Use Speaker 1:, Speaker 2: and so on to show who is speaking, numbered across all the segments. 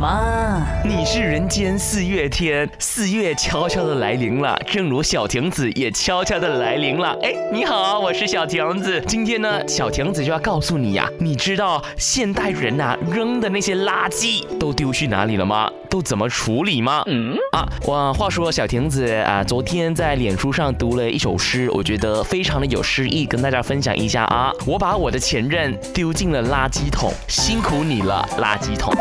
Speaker 1: 了吗？
Speaker 2: 你是人间四月天，四月悄悄的来临了，正如小亭子也悄悄的来临了。哎，你好，我是小亭子。今天呢，小亭子就要告诉你呀，你知道现代人呐扔的那些垃圾都丢去哪里了吗？都怎么处理吗？嗯啊，我话说小亭子啊，昨天在脸书上读了一首诗，我觉得非常的有诗意，跟大家分享一下啊。我把我的前任丢进了垃圾桶，辛苦你了，垃圾桶。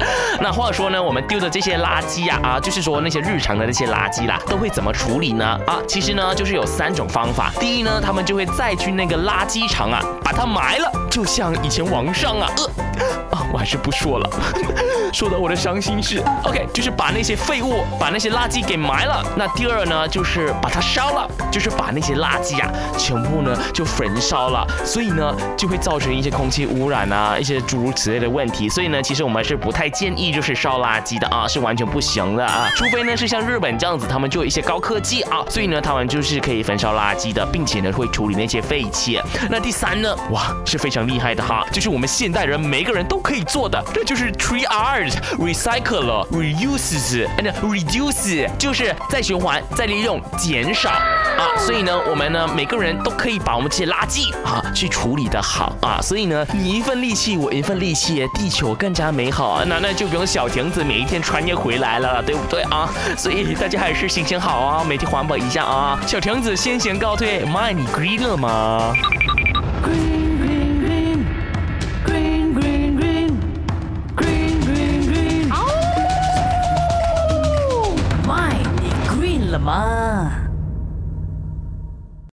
Speaker 2: 那话说呢，我们丢的这些垃圾呀，啊，就是说那些日常的那些垃圾啦，都会怎么处理呢？啊，其实呢，就是有三种方法。第一呢，他们就会再去那个垃圾场啊，把它埋了，就像以前王上啊，呃，啊，还是不说了，说到我的伤心事。OK，就是把那些废物，把那些垃圾给埋了。那第二呢，就是把它烧了，就是把那些垃圾啊，全部呢就焚烧了。所以呢，就会造成一些空气污染啊，一些诸如此类的问题。所以呢，其实我们是不太建议就是烧垃圾的啊，是完全不行的啊。除非呢是像日本这样子，他们就有一些高科技啊，所以呢他们就是可以焚烧垃圾的，并且呢会处理那些废气。那第三呢，哇是非常厉害的哈，就是我们现代人每个人都可以做的，这就是 Three R's：Recycle、reuses and Reduce，就是再循环、再利用、减少啊。所以呢，我们呢每个人都可以把我们这些垃圾啊去处理的好啊。所以呢，你一份力气，我一份力气，地球更加美好。那那就不用小亭子每一天穿越回来了，对不对啊？所以大家还是心情好啊，每天环保一下啊。小亭子先行告退，妈，你 green 了吗
Speaker 1: 了吗？